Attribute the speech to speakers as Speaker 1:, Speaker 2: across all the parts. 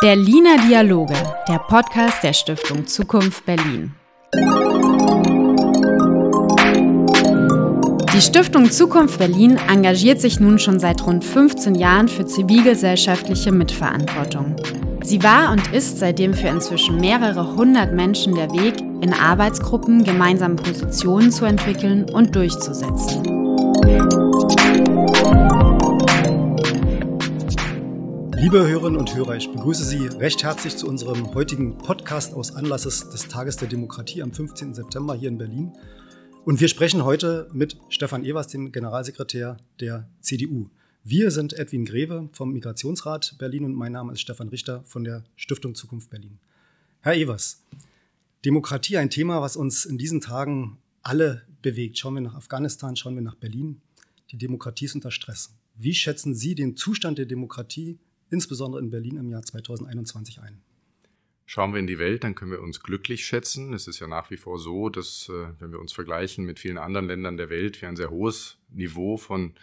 Speaker 1: Berliner Dialoge, der Podcast der Stiftung Zukunft Berlin. Die Stiftung Zukunft Berlin engagiert sich nun schon seit rund 15 Jahren für zivilgesellschaftliche Mitverantwortung. Sie war und ist seitdem für inzwischen mehrere hundert Menschen der Weg, in Arbeitsgruppen gemeinsam Positionen zu entwickeln und durchzusetzen.
Speaker 2: Liebe Hörerinnen und Hörer, ich begrüße Sie recht herzlich zu unserem heutigen Podcast aus Anlasses des Tages der Demokratie am 15. September hier in Berlin. Und wir sprechen heute mit Stefan Evers, dem Generalsekretär der CDU. Wir sind Edwin Greve vom Migrationsrat Berlin und mein Name ist Stefan Richter von der Stiftung Zukunft Berlin. Herr Evers, Demokratie ein Thema, was uns in diesen Tagen alle bewegt. Schauen wir nach Afghanistan, schauen wir nach Berlin. Die Demokratie ist unter Stress. Wie schätzen Sie den Zustand der Demokratie insbesondere in Berlin im Jahr 2021 ein?
Speaker 3: Schauen wir in die Welt, dann können wir uns glücklich schätzen. Es ist ja nach wie vor so, dass, äh, wenn wir uns vergleichen mit vielen anderen Ländern der Welt, wir ein sehr hohes Niveau von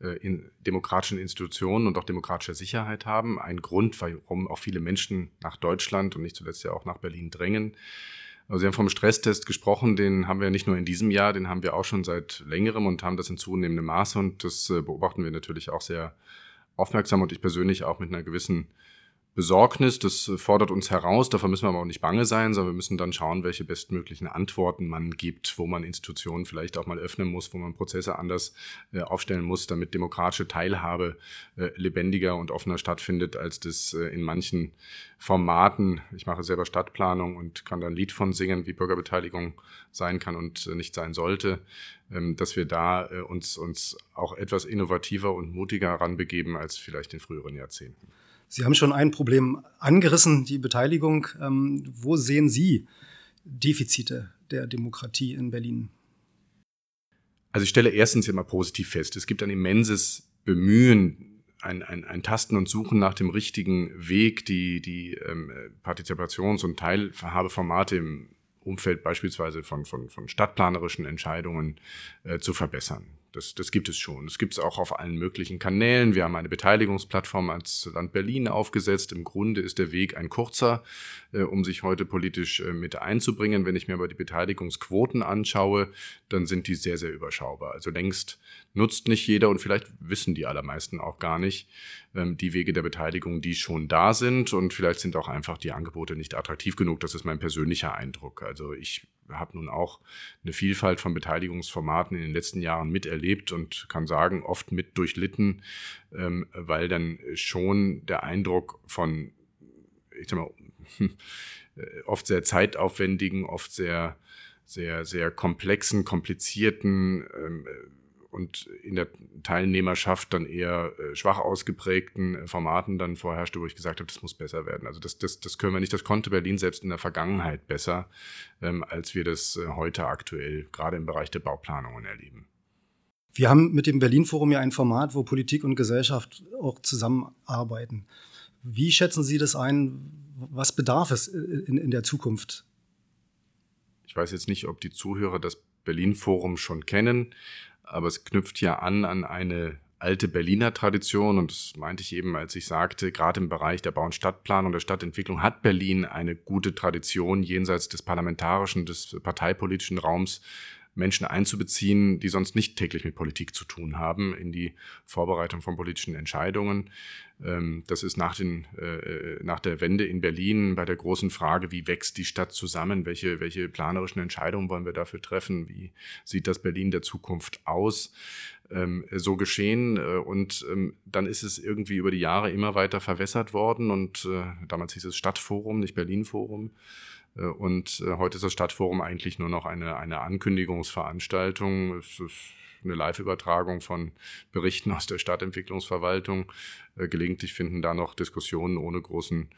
Speaker 3: äh, in demokratischen Institutionen und auch demokratischer Sicherheit haben. Ein Grund, warum auch viele Menschen nach Deutschland und nicht zuletzt ja auch nach Berlin drängen. Also Sie haben vom Stresstest gesprochen, den haben wir nicht nur in diesem Jahr, den haben wir auch schon seit längerem und haben das in zunehmendem Maße und das äh, beobachten wir natürlich auch sehr aufmerksam und ich persönlich auch mit einer gewissen Besorgnis. Das fordert uns heraus. Davor müssen wir aber auch nicht bange sein, sondern wir müssen dann schauen, welche bestmöglichen Antworten man gibt, wo man Institutionen vielleicht auch mal öffnen muss, wo man Prozesse anders äh, aufstellen muss, damit demokratische Teilhabe äh, lebendiger und offener stattfindet, als das äh, in manchen Formaten. Ich mache selber Stadtplanung und kann da ein Lied von singen, wie Bürgerbeteiligung sein kann und nicht sein sollte. Ähm, dass wir da uns, uns auch etwas innovativer und mutiger ranbegeben als vielleicht in früheren Jahrzehnten.
Speaker 2: Sie haben schon ein Problem angerissen, die Beteiligung. Ähm, wo sehen Sie Defizite der Demokratie in Berlin?
Speaker 3: Also ich stelle erstens immer positiv fest, es gibt ein immenses Bemühen, ein, ein, ein Tasten und Suchen nach dem richtigen Weg, die, die ähm, Partizipations- und Teilhabeformate im Umfeld beispielsweise von, von, von stadtplanerischen Entscheidungen äh, zu verbessern. Das, das gibt es schon. Das gibt es auch auf allen möglichen Kanälen. Wir haben eine Beteiligungsplattform als Land Berlin aufgesetzt. Im Grunde ist der Weg ein kurzer, äh, um sich heute politisch äh, mit einzubringen. Wenn ich mir aber die Beteiligungsquoten anschaue, dann sind die sehr, sehr überschaubar. Also längst nutzt nicht jeder und vielleicht wissen die allermeisten auch gar nicht ähm, die Wege der Beteiligung, die schon da sind. Und vielleicht sind auch einfach die Angebote nicht attraktiv genug. Das ist mein persönlicher Eindruck. Also ich habe nun auch eine Vielfalt von Beteiligungsformaten in den letzten Jahren miterlebt und kann sagen, oft mit durchlitten, ähm, weil dann schon der Eindruck von, ich sag mal, oft sehr zeitaufwendigen, oft sehr, sehr, sehr komplexen, komplizierten, ähm, und in der Teilnehmerschaft dann eher äh, schwach ausgeprägten äh, Formaten dann vorherrschte, wo ich gesagt habe, das muss besser werden. Also das, das, das können wir nicht. Das konnte Berlin selbst in der Vergangenheit besser, ähm, als wir das äh, heute aktuell gerade im Bereich der Bauplanungen erleben.
Speaker 2: Wir haben mit dem Berlin-Forum ja ein Format, wo Politik und Gesellschaft auch zusammenarbeiten. Wie schätzen Sie das ein? Was bedarf es in, in der Zukunft?
Speaker 3: Ich weiß jetzt nicht, ob die Zuhörer das Berlin-Forum schon kennen aber es knüpft ja an an eine alte Berliner Tradition. Und das meinte ich eben, als ich sagte, gerade im Bereich der Bau- und Stadtplanung, der Stadtentwicklung hat Berlin eine gute Tradition jenseits des parlamentarischen, des parteipolitischen Raums Menschen einzubeziehen, die sonst nicht täglich mit Politik zu tun haben, in die Vorbereitung von politischen Entscheidungen. Ähm, das ist nach, den, äh, nach der Wende in Berlin bei der großen Frage, wie wächst die Stadt zusammen, welche, welche planerischen Entscheidungen wollen wir dafür treffen, wie sieht das Berlin der Zukunft aus, ähm, so geschehen. Äh, und ähm, dann ist es irgendwie über die Jahre immer weiter verwässert worden und äh, damals hieß es Stadtforum, nicht Berlin-Forum. Äh, und äh, heute ist das Stadtforum eigentlich nur noch eine, eine Ankündigungsveranstaltung. Es ist eine Live-Übertragung von Berichten aus der Stadtentwicklungsverwaltung. Äh, gelegentlich finden da noch Diskussionen ohne, großen,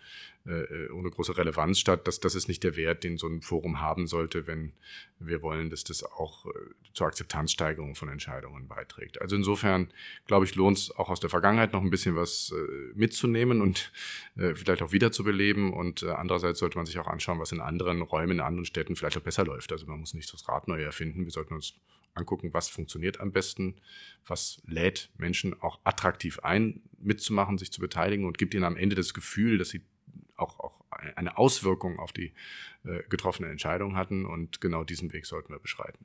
Speaker 3: äh, ohne große Relevanz statt. Das, das ist nicht der Wert, den so ein Forum haben sollte, wenn wir wollen, dass das auch äh, zur Akzeptanzsteigerung von Entscheidungen beiträgt. Also insofern, glaube ich, lohnt es auch aus der Vergangenheit noch ein bisschen was mitzunehmen und vielleicht auch wiederzubeleben. Und andererseits sollte man sich auch anschauen, was in anderen Räumen, in anderen Städten vielleicht auch besser läuft. Also man muss nicht das Rad neu erfinden. Wir sollten uns angucken, was funktioniert am besten, was lädt Menschen auch attraktiv ein, mitzumachen, sich zu beteiligen und gibt ihnen am Ende das Gefühl, dass sie auch, auch eine Auswirkung auf die äh, getroffene Entscheidung hatten. Und genau diesen Weg sollten wir beschreiten.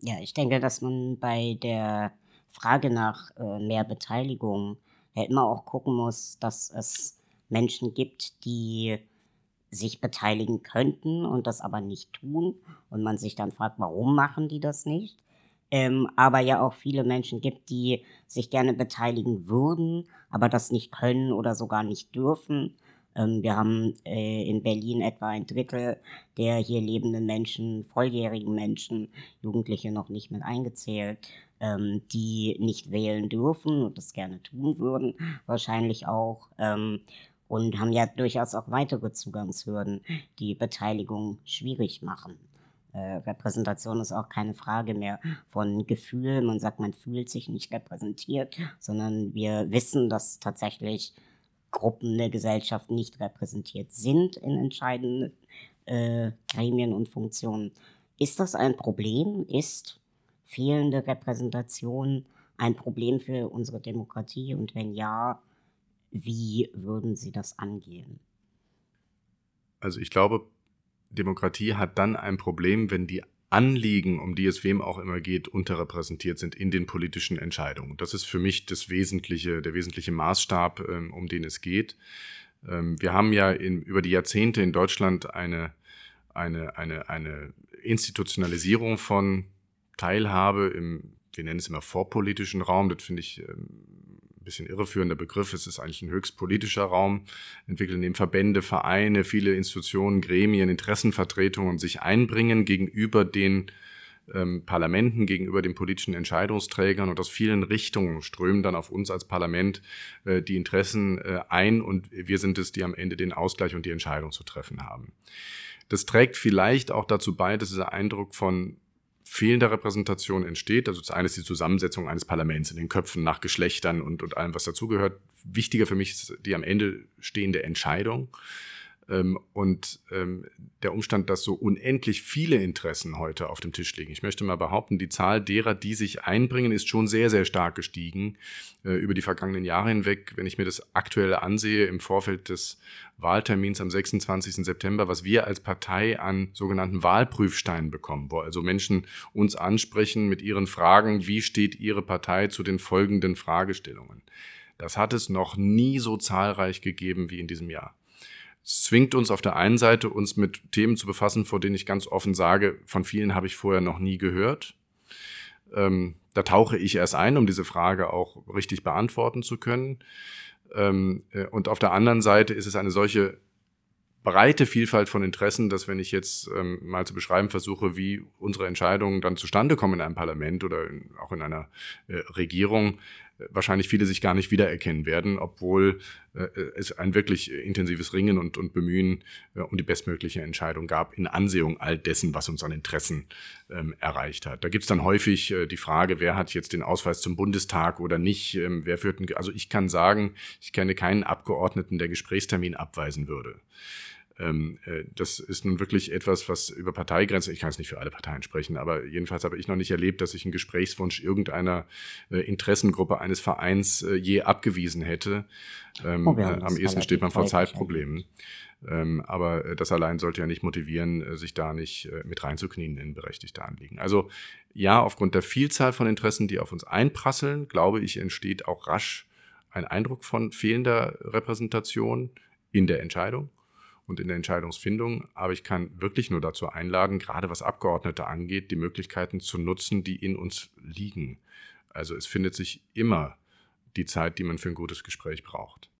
Speaker 4: Ja, ich denke, dass man bei der Frage nach äh, mehr Beteiligung ja immer auch gucken muss, dass es Menschen gibt, die sich beteiligen könnten und das aber nicht tun und man sich dann fragt, warum machen die das nicht? Ähm, aber ja auch viele Menschen gibt, die sich gerne beteiligen würden, aber das nicht können oder sogar nicht dürfen. Ähm, wir haben äh, in Berlin etwa ein Drittel der hier lebenden Menschen, volljährigen Menschen, Jugendliche noch nicht mit eingezählt, ähm, die nicht wählen dürfen und das gerne tun würden, wahrscheinlich auch. Und haben ja durchaus auch weitere Zugangshürden, die Beteiligung schwierig machen. Äh, Repräsentation ist auch keine Frage mehr von Gefühl. Man sagt, man fühlt sich nicht repräsentiert, sondern wir wissen, dass tatsächlich Gruppen der Gesellschaft nicht repräsentiert sind in entscheidenden äh, Gremien und Funktionen. Ist das ein Problem? Ist fehlende Repräsentation ein Problem für unsere Demokratie? Und wenn ja, wie würden Sie das angehen?
Speaker 3: Also ich glaube, Demokratie hat dann ein Problem, wenn die Anliegen, um die es wem auch immer geht, unterrepräsentiert sind in den politischen Entscheidungen. Das ist für mich das wesentliche, der wesentliche Maßstab, ähm, um den es geht. Ähm, wir haben ja in, über die Jahrzehnte in Deutschland eine, eine, eine, eine Institutionalisierung von Teilhabe im, wir nennen es immer vorpolitischen Raum. Das finde ich ähm, bisschen irreführender Begriff. Es ist eigentlich ein höchst politischer Raum, entwickeln dem Verbände, Vereine, viele Institutionen, Gremien, Interessenvertretungen sich einbringen gegenüber den ähm, Parlamenten, gegenüber den politischen Entscheidungsträgern und aus vielen Richtungen strömen dann auf uns als Parlament äh, die Interessen äh, ein und wir sind es, die am Ende den Ausgleich und die Entscheidung zu treffen haben. Das trägt vielleicht auch dazu bei, dass dieser Eindruck von fehlender Repräsentation entsteht. Also das eine ist die Zusammensetzung eines Parlaments in den Köpfen nach Geschlechtern und, und allem, was dazugehört. Wichtiger für mich ist die am Ende stehende Entscheidung. Ähm, und ähm, der Umstand, dass so unendlich viele Interessen heute auf dem Tisch liegen. Ich möchte mal behaupten, die Zahl derer, die sich einbringen, ist schon sehr, sehr stark gestiegen äh, über die vergangenen Jahre hinweg. Wenn ich mir das aktuelle ansehe im Vorfeld des Wahltermins am 26. September, was wir als Partei an sogenannten Wahlprüfsteinen bekommen, wo also Menschen uns ansprechen mit ihren Fragen, wie steht ihre Partei zu den folgenden Fragestellungen. Das hat es noch nie so zahlreich gegeben wie in diesem Jahr. Es zwingt uns auf der einen Seite, uns mit Themen zu befassen, vor denen ich ganz offen sage, von vielen habe ich vorher noch nie gehört. Ähm, da tauche ich erst ein, um diese Frage auch richtig beantworten zu können. Ähm, äh, und auf der anderen Seite ist es eine solche breite Vielfalt von Interessen, dass wenn ich jetzt ähm, mal zu beschreiben versuche, wie unsere Entscheidungen dann zustande kommen in einem Parlament oder in, auch in einer äh, Regierung, wahrscheinlich viele sich gar nicht wiedererkennen werden, obwohl äh, es ein wirklich intensives Ringen und, und Bemühen äh, um die bestmögliche Entscheidung gab in Ansehung all dessen, was uns an Interessen ähm, erreicht hat. Da gibt's dann häufig äh, die Frage, wer hat jetzt den Ausweis zum Bundestag oder nicht, ähm, wer führt einen, also ich kann sagen, ich kenne keinen Abgeordneten, der Gesprächstermin abweisen würde. Ähm, äh, das ist nun wirklich etwas, was über Parteigrenzen, ich kann es nicht für alle Parteien sprechen, aber jedenfalls habe ich noch nicht erlebt, dass ich einen Gesprächswunsch irgendeiner äh, Interessengruppe eines Vereins äh, je abgewiesen hätte. Ähm, oh, äh, am ehesten steht man vor Zeitproblemen. Ähm, aber äh, das allein sollte ja nicht motivieren, äh, sich da nicht mit reinzuknien in berechtigte Anliegen. Also ja, aufgrund der Vielzahl von Interessen, die auf uns einprasseln, glaube ich, entsteht auch rasch ein Eindruck von fehlender Repräsentation in der Entscheidung und in der Entscheidungsfindung. Aber ich kann wirklich nur dazu einladen, gerade was Abgeordnete angeht, die Möglichkeiten zu nutzen, die in uns liegen. Also es findet sich immer die Zeit, die man für ein gutes Gespräch braucht.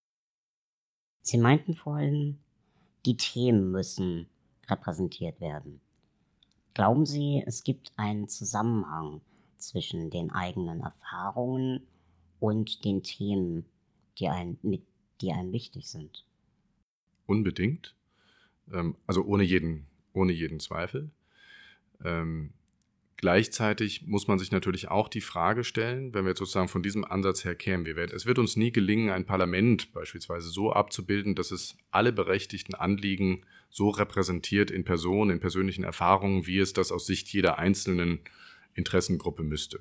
Speaker 4: Sie meinten vorhin, die Themen müssen repräsentiert werden. Glauben Sie, es gibt einen Zusammenhang zwischen den eigenen Erfahrungen und den Themen, die, ein, die einem wichtig sind?
Speaker 3: Unbedingt. Ähm, also ohne jeden, ohne jeden Zweifel. Ähm, gleichzeitig muss man sich natürlich auch die Frage stellen, wenn wir jetzt sozusagen von diesem Ansatz her kämen, wir werden, es wird uns nie gelingen, ein Parlament beispielsweise so abzubilden, dass es alle berechtigten Anliegen so repräsentiert in Personen, in persönlichen Erfahrungen, wie es das aus Sicht jeder einzelnen Interessengruppe müsste.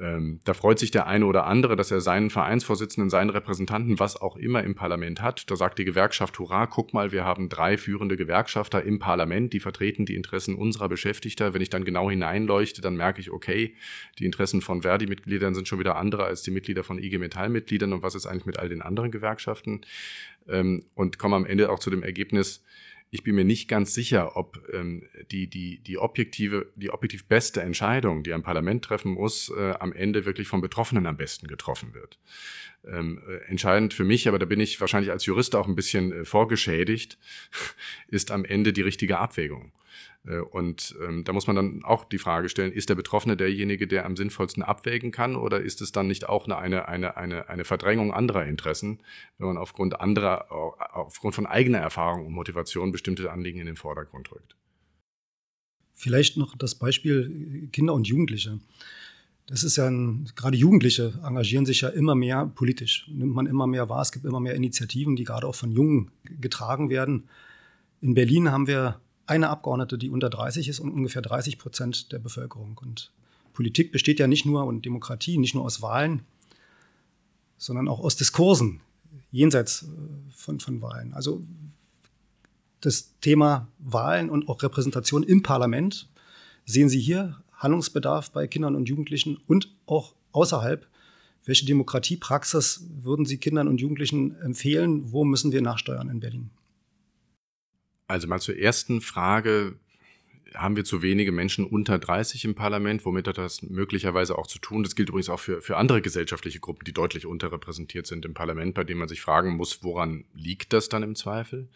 Speaker 3: Ähm, da freut sich der eine oder andere, dass er seinen Vereinsvorsitzenden, seinen Repräsentanten, was auch immer im Parlament hat. Da sagt die Gewerkschaft, hurra, guck mal, wir haben drei führende Gewerkschafter im Parlament, die vertreten die Interessen unserer Beschäftigter. Wenn ich dann genau hineinleuchte, dann merke ich, okay, die Interessen von Verdi-Mitgliedern sind schon wieder andere als die Mitglieder von IG Metall-Mitgliedern und was ist eigentlich mit all den anderen Gewerkschaften? Ähm, und komme am Ende auch zu dem Ergebnis, ich bin mir nicht ganz sicher, ob ähm, die, die, die objektive, die objektiv beste Entscheidung, die ein Parlament treffen muss, äh, am Ende wirklich vom Betroffenen am besten getroffen wird. Ähm, äh, entscheidend für mich, aber da bin ich wahrscheinlich als Jurist auch ein bisschen äh, vorgeschädigt, ist am Ende die richtige Abwägung. Äh, und ähm, da muss man dann auch die Frage stellen, ist der Betroffene derjenige, der am sinnvollsten abwägen kann oder ist es dann nicht auch eine, eine, eine, eine Verdrängung anderer Interessen, wenn man aufgrund anderer, aufgrund von eigener Erfahrung und Motivation bestimmte Anliegen in den Vordergrund rückt?
Speaker 2: Vielleicht noch das Beispiel Kinder und Jugendliche. Das ist ja ein, gerade Jugendliche engagieren sich ja immer mehr politisch. Nimmt man immer mehr wahr. Es gibt immer mehr Initiativen, die gerade auch von Jungen getragen werden. In Berlin haben wir eine Abgeordnete, die unter 30 ist und ungefähr 30 Prozent der Bevölkerung. Und Politik besteht ja nicht nur und Demokratie nicht nur aus Wahlen, sondern auch aus Diskursen jenseits äh, von, von Wahlen. Also das Thema Wahlen und auch Repräsentation im Parlament sehen Sie hier Handlungsbedarf bei Kindern und Jugendlichen und auch außerhalb. Welche Demokratiepraxis würden Sie Kindern und Jugendlichen empfehlen? Wo müssen wir nachsteuern in Berlin?
Speaker 3: Also mal zur ersten Frage. Haben wir zu wenige Menschen unter 30 im Parlament? Womit hat das möglicherweise auch zu tun? Das gilt übrigens auch für, für andere gesellschaftliche Gruppen, die deutlich unterrepräsentiert sind im Parlament, bei denen man sich fragen muss, woran liegt das dann im Zweifel?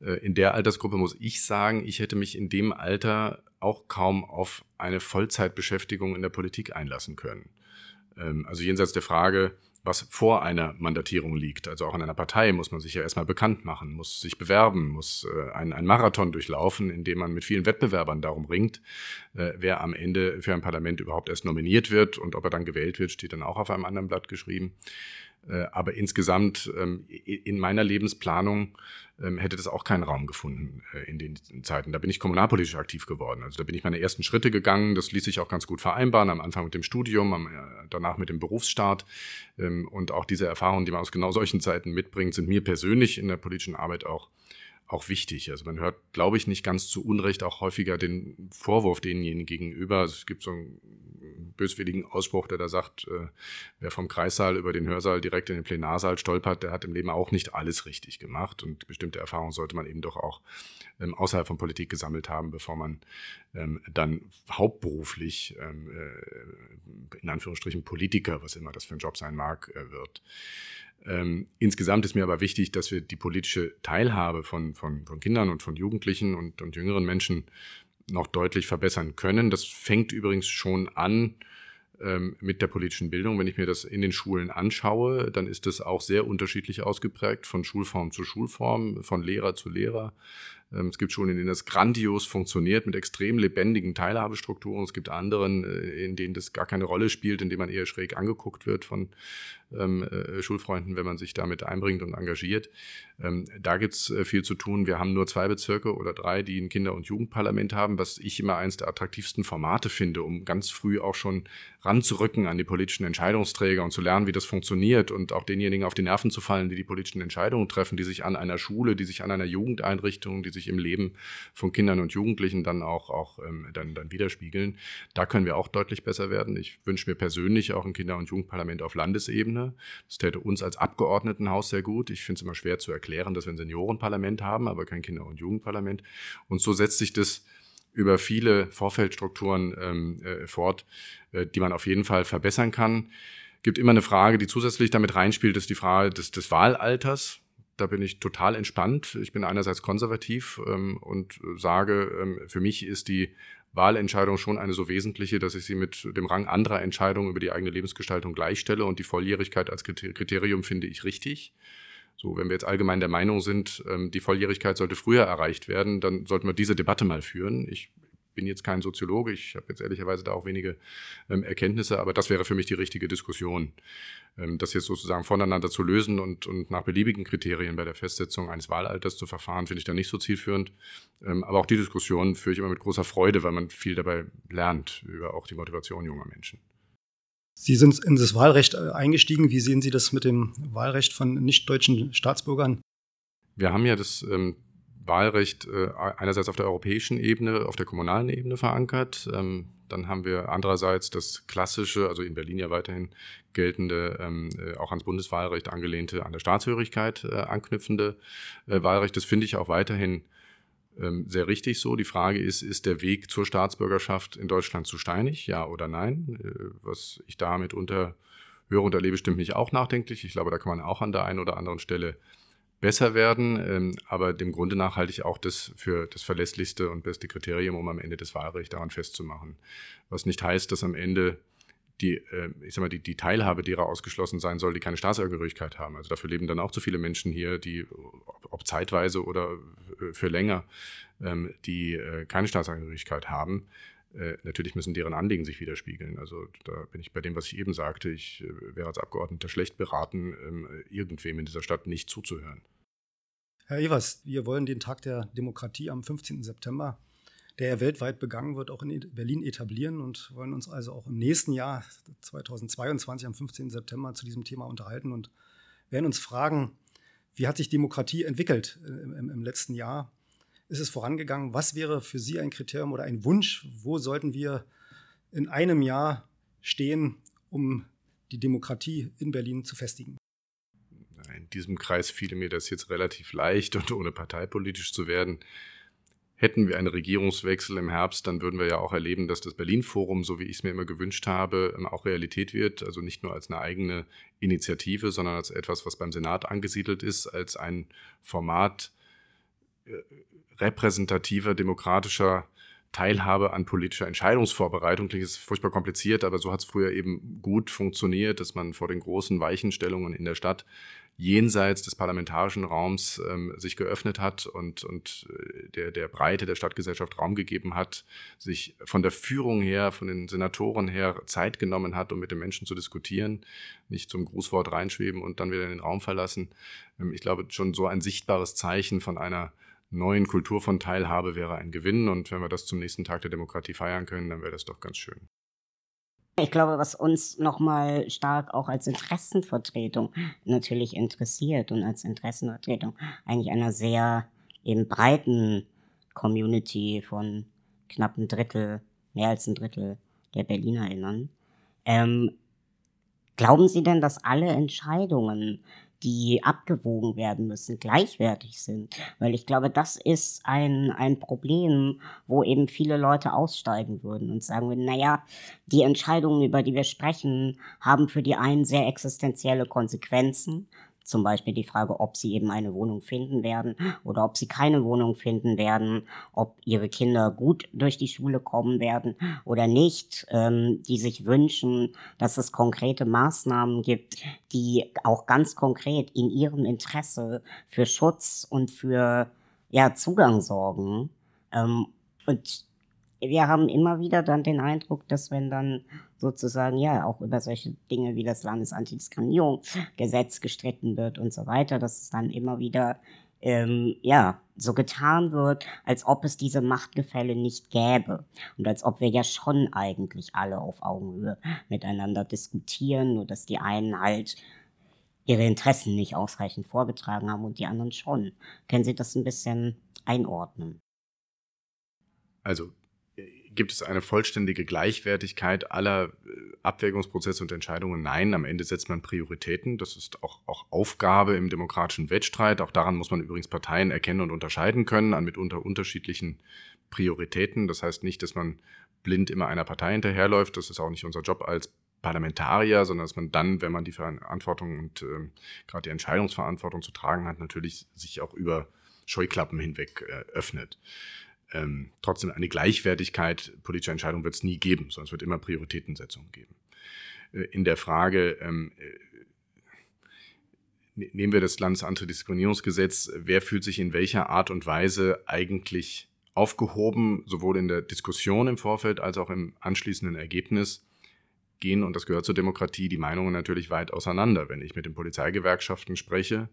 Speaker 3: Äh, in der Altersgruppe muss ich sagen, ich hätte mich in dem Alter auch kaum auf eine Vollzeitbeschäftigung in der Politik einlassen können. Ähm, also jenseits der Frage, was vor einer Mandatierung liegt. Also auch in einer Partei muss man sich ja erstmal bekannt machen, muss sich bewerben, muss äh, einen, Marathon durchlaufen, in dem man mit vielen Wettbewerbern darum ringt, äh, wer am Ende für ein Parlament überhaupt erst nominiert wird und ob er dann gewählt wird, steht dann auch auf einem anderen Blatt geschrieben. Äh, aber insgesamt ähm, in meiner Lebensplanung ähm, hätte das auch keinen Raum gefunden äh, in den Zeiten. Da bin ich kommunalpolitisch aktiv geworden. Also da bin ich meine ersten Schritte gegangen. Das ließ sich auch ganz gut vereinbaren. Am Anfang mit dem Studium, danach mit dem Berufsstart. Ähm, und auch diese Erfahrungen, die man aus genau solchen Zeiten mitbringt, sind mir persönlich in der politischen Arbeit auch auch wichtig. Also man hört, glaube ich, nicht ganz zu Unrecht auch häufiger den Vorwurf denjenigen gegenüber. Es gibt so einen böswilligen Ausspruch, der da sagt, äh, wer vom Kreissaal über den Hörsaal direkt in den Plenarsaal stolpert, der hat im Leben auch nicht alles richtig gemacht. Und bestimmte Erfahrungen sollte man eben doch auch ähm, außerhalb von Politik gesammelt haben, bevor man ähm, dann hauptberuflich ähm, äh, in Anführungsstrichen Politiker, was immer das für ein Job sein mag, äh, wird. Ähm, insgesamt ist mir aber wichtig, dass wir die politische Teilhabe von, von, von Kindern und von Jugendlichen und, und jüngeren Menschen noch deutlich verbessern können. Das fängt übrigens schon an ähm, mit der politischen Bildung. Wenn ich mir das in den Schulen anschaue, dann ist das auch sehr unterschiedlich ausgeprägt, von Schulform zu Schulform, von Lehrer zu Lehrer. Ähm, es gibt Schulen, in denen das grandios funktioniert mit extrem lebendigen Teilhabestrukturen. Es gibt anderen, äh, in denen das gar keine Rolle spielt, in denen man eher schräg angeguckt wird von ähm, äh, Schulfreunden, wenn man sich damit einbringt und engagiert. Ähm, da gibt es äh, viel zu tun. Wir haben nur zwei Bezirke oder drei, die ein Kinder- und Jugendparlament haben, was ich immer eines der attraktivsten Formate finde, um ganz früh auch schon ranzurücken an die politischen Entscheidungsträger und zu lernen, wie das funktioniert und auch denjenigen auf die Nerven zu fallen, die die politischen Entscheidungen treffen, die sich an einer Schule, die sich an einer Jugendeinrichtung, die sich im Leben von Kindern und Jugendlichen dann auch, auch ähm, dann, dann widerspiegeln. Da können wir auch deutlich besser werden. Ich wünsche mir persönlich auch ein Kinder- und Jugendparlament auf Landesebene. Das täte uns als Abgeordnetenhaus sehr gut. Ich finde es immer schwer zu erklären, dass wir ein Seniorenparlament haben, aber kein Kinder- und Jugendparlament. Und so setzt sich das über viele Vorfeldstrukturen ähm, äh, fort, äh, die man auf jeden Fall verbessern kann. Gibt immer eine Frage, die zusätzlich damit reinspielt, ist die Frage des, des Wahlalters. Da bin ich total entspannt. Ich bin einerseits konservativ ähm, und sage, ähm, für mich ist die Wahlentscheidung schon eine so wesentliche, dass ich sie mit dem Rang anderer Entscheidungen über die eigene Lebensgestaltung gleichstelle und die Volljährigkeit als Kriterium finde ich richtig. So, wenn wir jetzt allgemein der Meinung sind, ähm, die Volljährigkeit sollte früher erreicht werden, dann sollten wir diese Debatte mal führen. Ich bin jetzt kein Soziologe, ich habe jetzt ehrlicherweise da auch wenige ähm, Erkenntnisse, aber das wäre für mich die richtige Diskussion. Ähm, das jetzt sozusagen voneinander zu lösen und, und nach beliebigen Kriterien bei der Festsetzung eines Wahlalters zu verfahren, finde ich da nicht so zielführend. Ähm, aber auch die Diskussion führe ich immer mit großer Freude, weil man viel dabei lernt über auch die Motivation junger Menschen.
Speaker 2: Sie sind in das Wahlrecht äh, eingestiegen. Wie sehen Sie das mit dem Wahlrecht von nicht-deutschen Staatsbürgern?
Speaker 3: Wir haben ja das ähm, Wahlrecht äh, einerseits auf der europäischen Ebene, auf der kommunalen Ebene verankert. Ähm, dann haben wir andererseits das klassische, also in Berlin ja weiterhin geltende, ähm, äh, auch ans Bundeswahlrecht angelehnte, an der Staatshörigkeit äh, anknüpfende Wahlrecht. Das finde ich auch weiterhin ähm, sehr richtig so. Die Frage ist, ist der Weg zur Staatsbürgerschaft in Deutschland zu steinig, ja oder nein? Was ich damit unter höre und erlebe, stimmt mich auch nachdenklich. Ich glaube, da kann man auch an der einen oder anderen Stelle besser werden. Ähm, aber dem Grunde nach halte ich auch das für das verlässlichste und beste Kriterium, um am Ende das Wahlrecht daran festzumachen. Was nicht heißt, dass am Ende die, äh, ich sag mal, die, die Teilhabe derer ausgeschlossen sein soll, die keine Staatsangehörigkeit haben. Also dafür leben dann auch zu viele Menschen hier, die, ob, ob zeitweise oder äh, für länger, ähm, die äh, keine Staatsangehörigkeit haben. Natürlich müssen deren Anliegen sich widerspiegeln. Also da bin ich bei dem, was ich eben sagte. Ich wäre als Abgeordneter schlecht beraten, ähm, irgendwem in dieser Stadt nicht zuzuhören.
Speaker 2: Herr Evers, wir wollen den Tag der Demokratie am 15. September, der ja weltweit begangen wird, auch in Berlin etablieren und wollen uns also auch im nächsten Jahr 2022 am 15. September zu diesem Thema unterhalten und werden uns fragen, wie hat sich Demokratie entwickelt äh, im, im letzten Jahr? Ist es vorangegangen? Was wäre für Sie ein Kriterium oder ein Wunsch? Wo sollten wir in einem Jahr stehen, um die Demokratie in Berlin zu festigen?
Speaker 3: In diesem Kreis fiel mir das jetzt relativ leicht und ohne parteipolitisch zu werden. Hätten wir einen Regierungswechsel im Herbst, dann würden wir ja auch erleben, dass das Berlin-Forum, so wie ich es mir immer gewünscht habe, ähm, auch Realität wird. Also nicht nur als eine eigene Initiative, sondern als etwas, was beim Senat angesiedelt ist, als ein Format äh, repräsentativer, demokratischer Teilhabe an politischer Entscheidungsvorbereitung. Klingt jetzt furchtbar kompliziert, aber so hat es früher eben gut funktioniert, dass man vor den großen Weichenstellungen in der Stadt jenseits des parlamentarischen Raums ähm, sich geöffnet hat und, und äh, der, der Breite der Stadtgesellschaft Raum gegeben hat, sich von der Führung her, von den Senatoren her Zeit genommen hat, um mit den Menschen zu diskutieren, nicht zum Grußwort reinschweben und dann wieder in den Raum verlassen. Ähm, ich glaube, schon so ein sichtbares Zeichen von einer neuen Kultur von Teilhabe wäre ein Gewinn und wenn wir das zum nächsten Tag der Demokratie feiern können, dann wäre das doch ganz schön.
Speaker 4: Ich glaube, was uns nochmal stark auch als Interessenvertretung natürlich interessiert und als Interessenvertretung eigentlich einer sehr eben breiten Community von knapp ein Drittel, mehr als ein Drittel der BerlinerInnen. Ähm, glauben Sie denn, dass alle Entscheidungen, die abgewogen werden müssen, gleichwertig sind. Weil ich glaube, das ist ein, ein Problem, wo eben viele Leute aussteigen würden und sagen würden, naja, die Entscheidungen, über die wir sprechen, haben für die einen sehr existenzielle Konsequenzen zum Beispiel die Frage, ob sie eben eine Wohnung finden werden oder ob sie keine Wohnung finden werden, ob ihre Kinder gut durch die Schule kommen werden oder nicht, ähm, die sich wünschen, dass es konkrete Maßnahmen gibt, die auch ganz konkret in ihrem Interesse für Schutz und für ja, Zugang sorgen. Ähm, und wir haben immer wieder dann den Eindruck, dass wenn dann sozusagen ja auch über solche Dinge wie das Landesantidiskriminierungsgesetz gestritten wird und so weiter, dass es dann immer wieder ähm, ja so getan wird, als ob es diese Machtgefälle nicht gäbe und als ob wir ja schon eigentlich alle auf Augenhöhe miteinander diskutieren, nur dass die einen halt ihre Interessen nicht ausreichend vorgetragen haben und die anderen schon. Können Sie das ein bisschen einordnen?
Speaker 3: Also gibt es eine vollständige Gleichwertigkeit aller äh, Abwägungsprozesse und Entscheidungen? Nein, am Ende setzt man Prioritäten. Das ist auch, auch Aufgabe im demokratischen Wettstreit. Auch daran muss man übrigens Parteien erkennen und unterscheiden können, an mitunter unterschiedlichen Prioritäten. Das heißt nicht, dass man blind immer einer Partei hinterherläuft. Das ist auch nicht unser Job als Parlamentarier, sondern dass man dann, wenn man die Verantwortung und äh, gerade die Entscheidungsverantwortung zu tragen hat, natürlich sich auch über Scheuklappen hinweg äh, öffnet ähm, trotzdem eine Gleichwertigkeit politischer Entscheidungen wird es nie geben, sondern es wird immer Prioritätensetzungen geben. Äh, in der Frage, ähm, äh, ne-, nehmen wir das Landesantidiskriminierungsgesetz, wer fühlt sich in welcher Art und Weise eigentlich aufgehoben, sowohl in der Diskussion im Vorfeld als auch im anschließenden Ergebnis, gehen, und das gehört zur Demokratie, die Meinungen natürlich weit auseinander. Wenn ich mit den Polizeigewerkschaften spreche,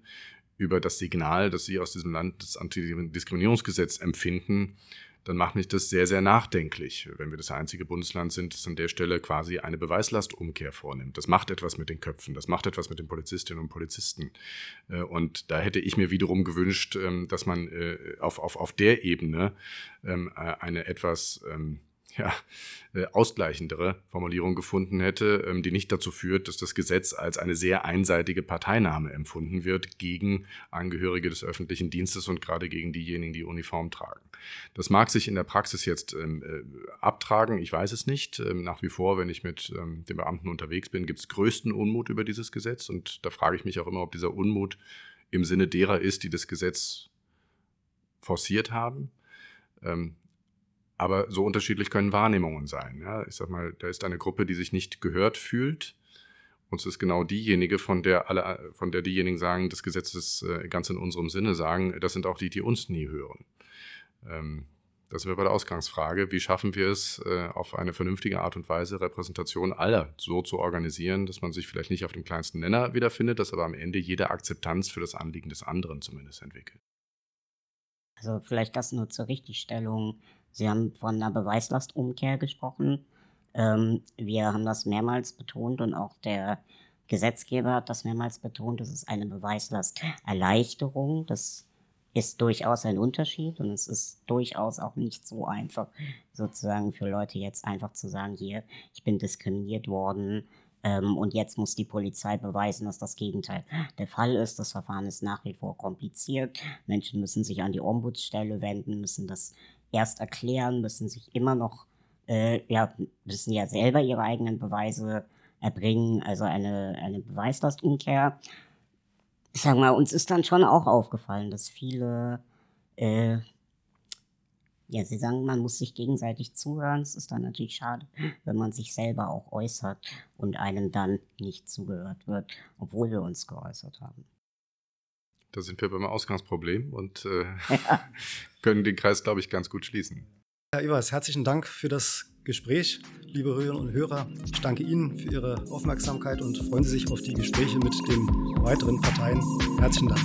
Speaker 3: über das Signal, das sie aus diesem Land das Antidiskriminierungsgesetz empfinden, dann macht mich das sehr, sehr nachdenklich, wenn wir das einzige Bundesland sind, das an der Stelle quasi eine Beweislastumkehr vornimmt. Das macht etwas mit den Köpfen, das macht etwas mit den Polizistinnen und Polizisten. Äh, und da hätte ich mir wiederum gewünscht, ähm, dass man äh, auf, auf, auf der Ebene ähm, äh, eine etwas ähm, ja, äh, ausgleichendere Formulierung gefunden hätte, ähm, die nicht dazu führt, dass das Gesetz als eine sehr einseitige Parteinahme empfunden wird gegen Angehörige des öffentlichen Dienstes und gerade gegen diejenigen, die Uniform tragen. Das mag sich in der Praxis jetzt ähm, äh, abtragen, ich weiß es nicht. Ähm, nach wie vor, wenn ich mit ähm, den Beamten unterwegs bin, gibt es größten Unmut über dieses Gesetz und da frage ich mich auch immer, ob dieser Unmut im Sinne derer ist, die das Gesetz forciert haben. Aber so unterschiedlich können Wahrnehmungen sein. Ja, ich sag mal, da ist eine Gruppe, die sich nicht gehört fühlt. Und es ist genau diejenige, von der alle, von der diejenigen sagen, das Gesetz ist äh, ganz in unserem Sinne, sagen, das sind auch die, die uns nie hören. Ähm, das wäre bei der Ausgangsfrage. Wie schaffen wir es, äh, auf eine vernünftige Art und Weise Repräsentation aller so zu organisieren, dass man sich vielleicht nicht auf dem kleinsten Nenner wiederfindet, dass aber am Ende jede Akzeptanz für das Anliegen des anderen zumindest entwickelt?
Speaker 4: Also vielleicht das nur zur Richtigstellung. Sie haben von einer Beweislastumkehr gesprochen. Ähm, wir haben das mehrmals betont und auch der Gesetzgeber hat das mehrmals betont. Das ist eine Beweislasterleichterung. Das ist durchaus ein Unterschied und es ist durchaus auch nicht so einfach, sozusagen für Leute jetzt einfach zu sagen, hier, ich bin diskriminiert worden ähm, und jetzt muss die Polizei beweisen, dass das Gegenteil der Fall ist. Das Verfahren ist nach wie vor kompliziert. Menschen müssen sich an die Ombudsstelle wenden, müssen das erst erklären, müssen sich immer noch, äh, ja, müssen ja selber ihre eigenen Beweise erbringen, also eine, eine Beweislastumkehr. Sagen wir, uns ist dann schon auch aufgefallen, dass viele, äh, ja, sie sagen, man muss sich gegenseitig zuhören. Es ist dann natürlich schade, wenn man sich selber auch äußert und einem dann nicht zugehört wird, obwohl wir uns geäußert haben.
Speaker 3: Da sind wir beim Ausgangsproblem und äh, ja. können den Kreis, glaube ich, ganz gut schließen.
Speaker 2: Herr Evers, herzlichen Dank für das Gespräch. Liebe Hörerinnen und Hörer, ich danke Ihnen für Ihre Aufmerksamkeit und freuen Sie sich auf die Gespräche mit den weiteren Parteien. Herzlichen Dank.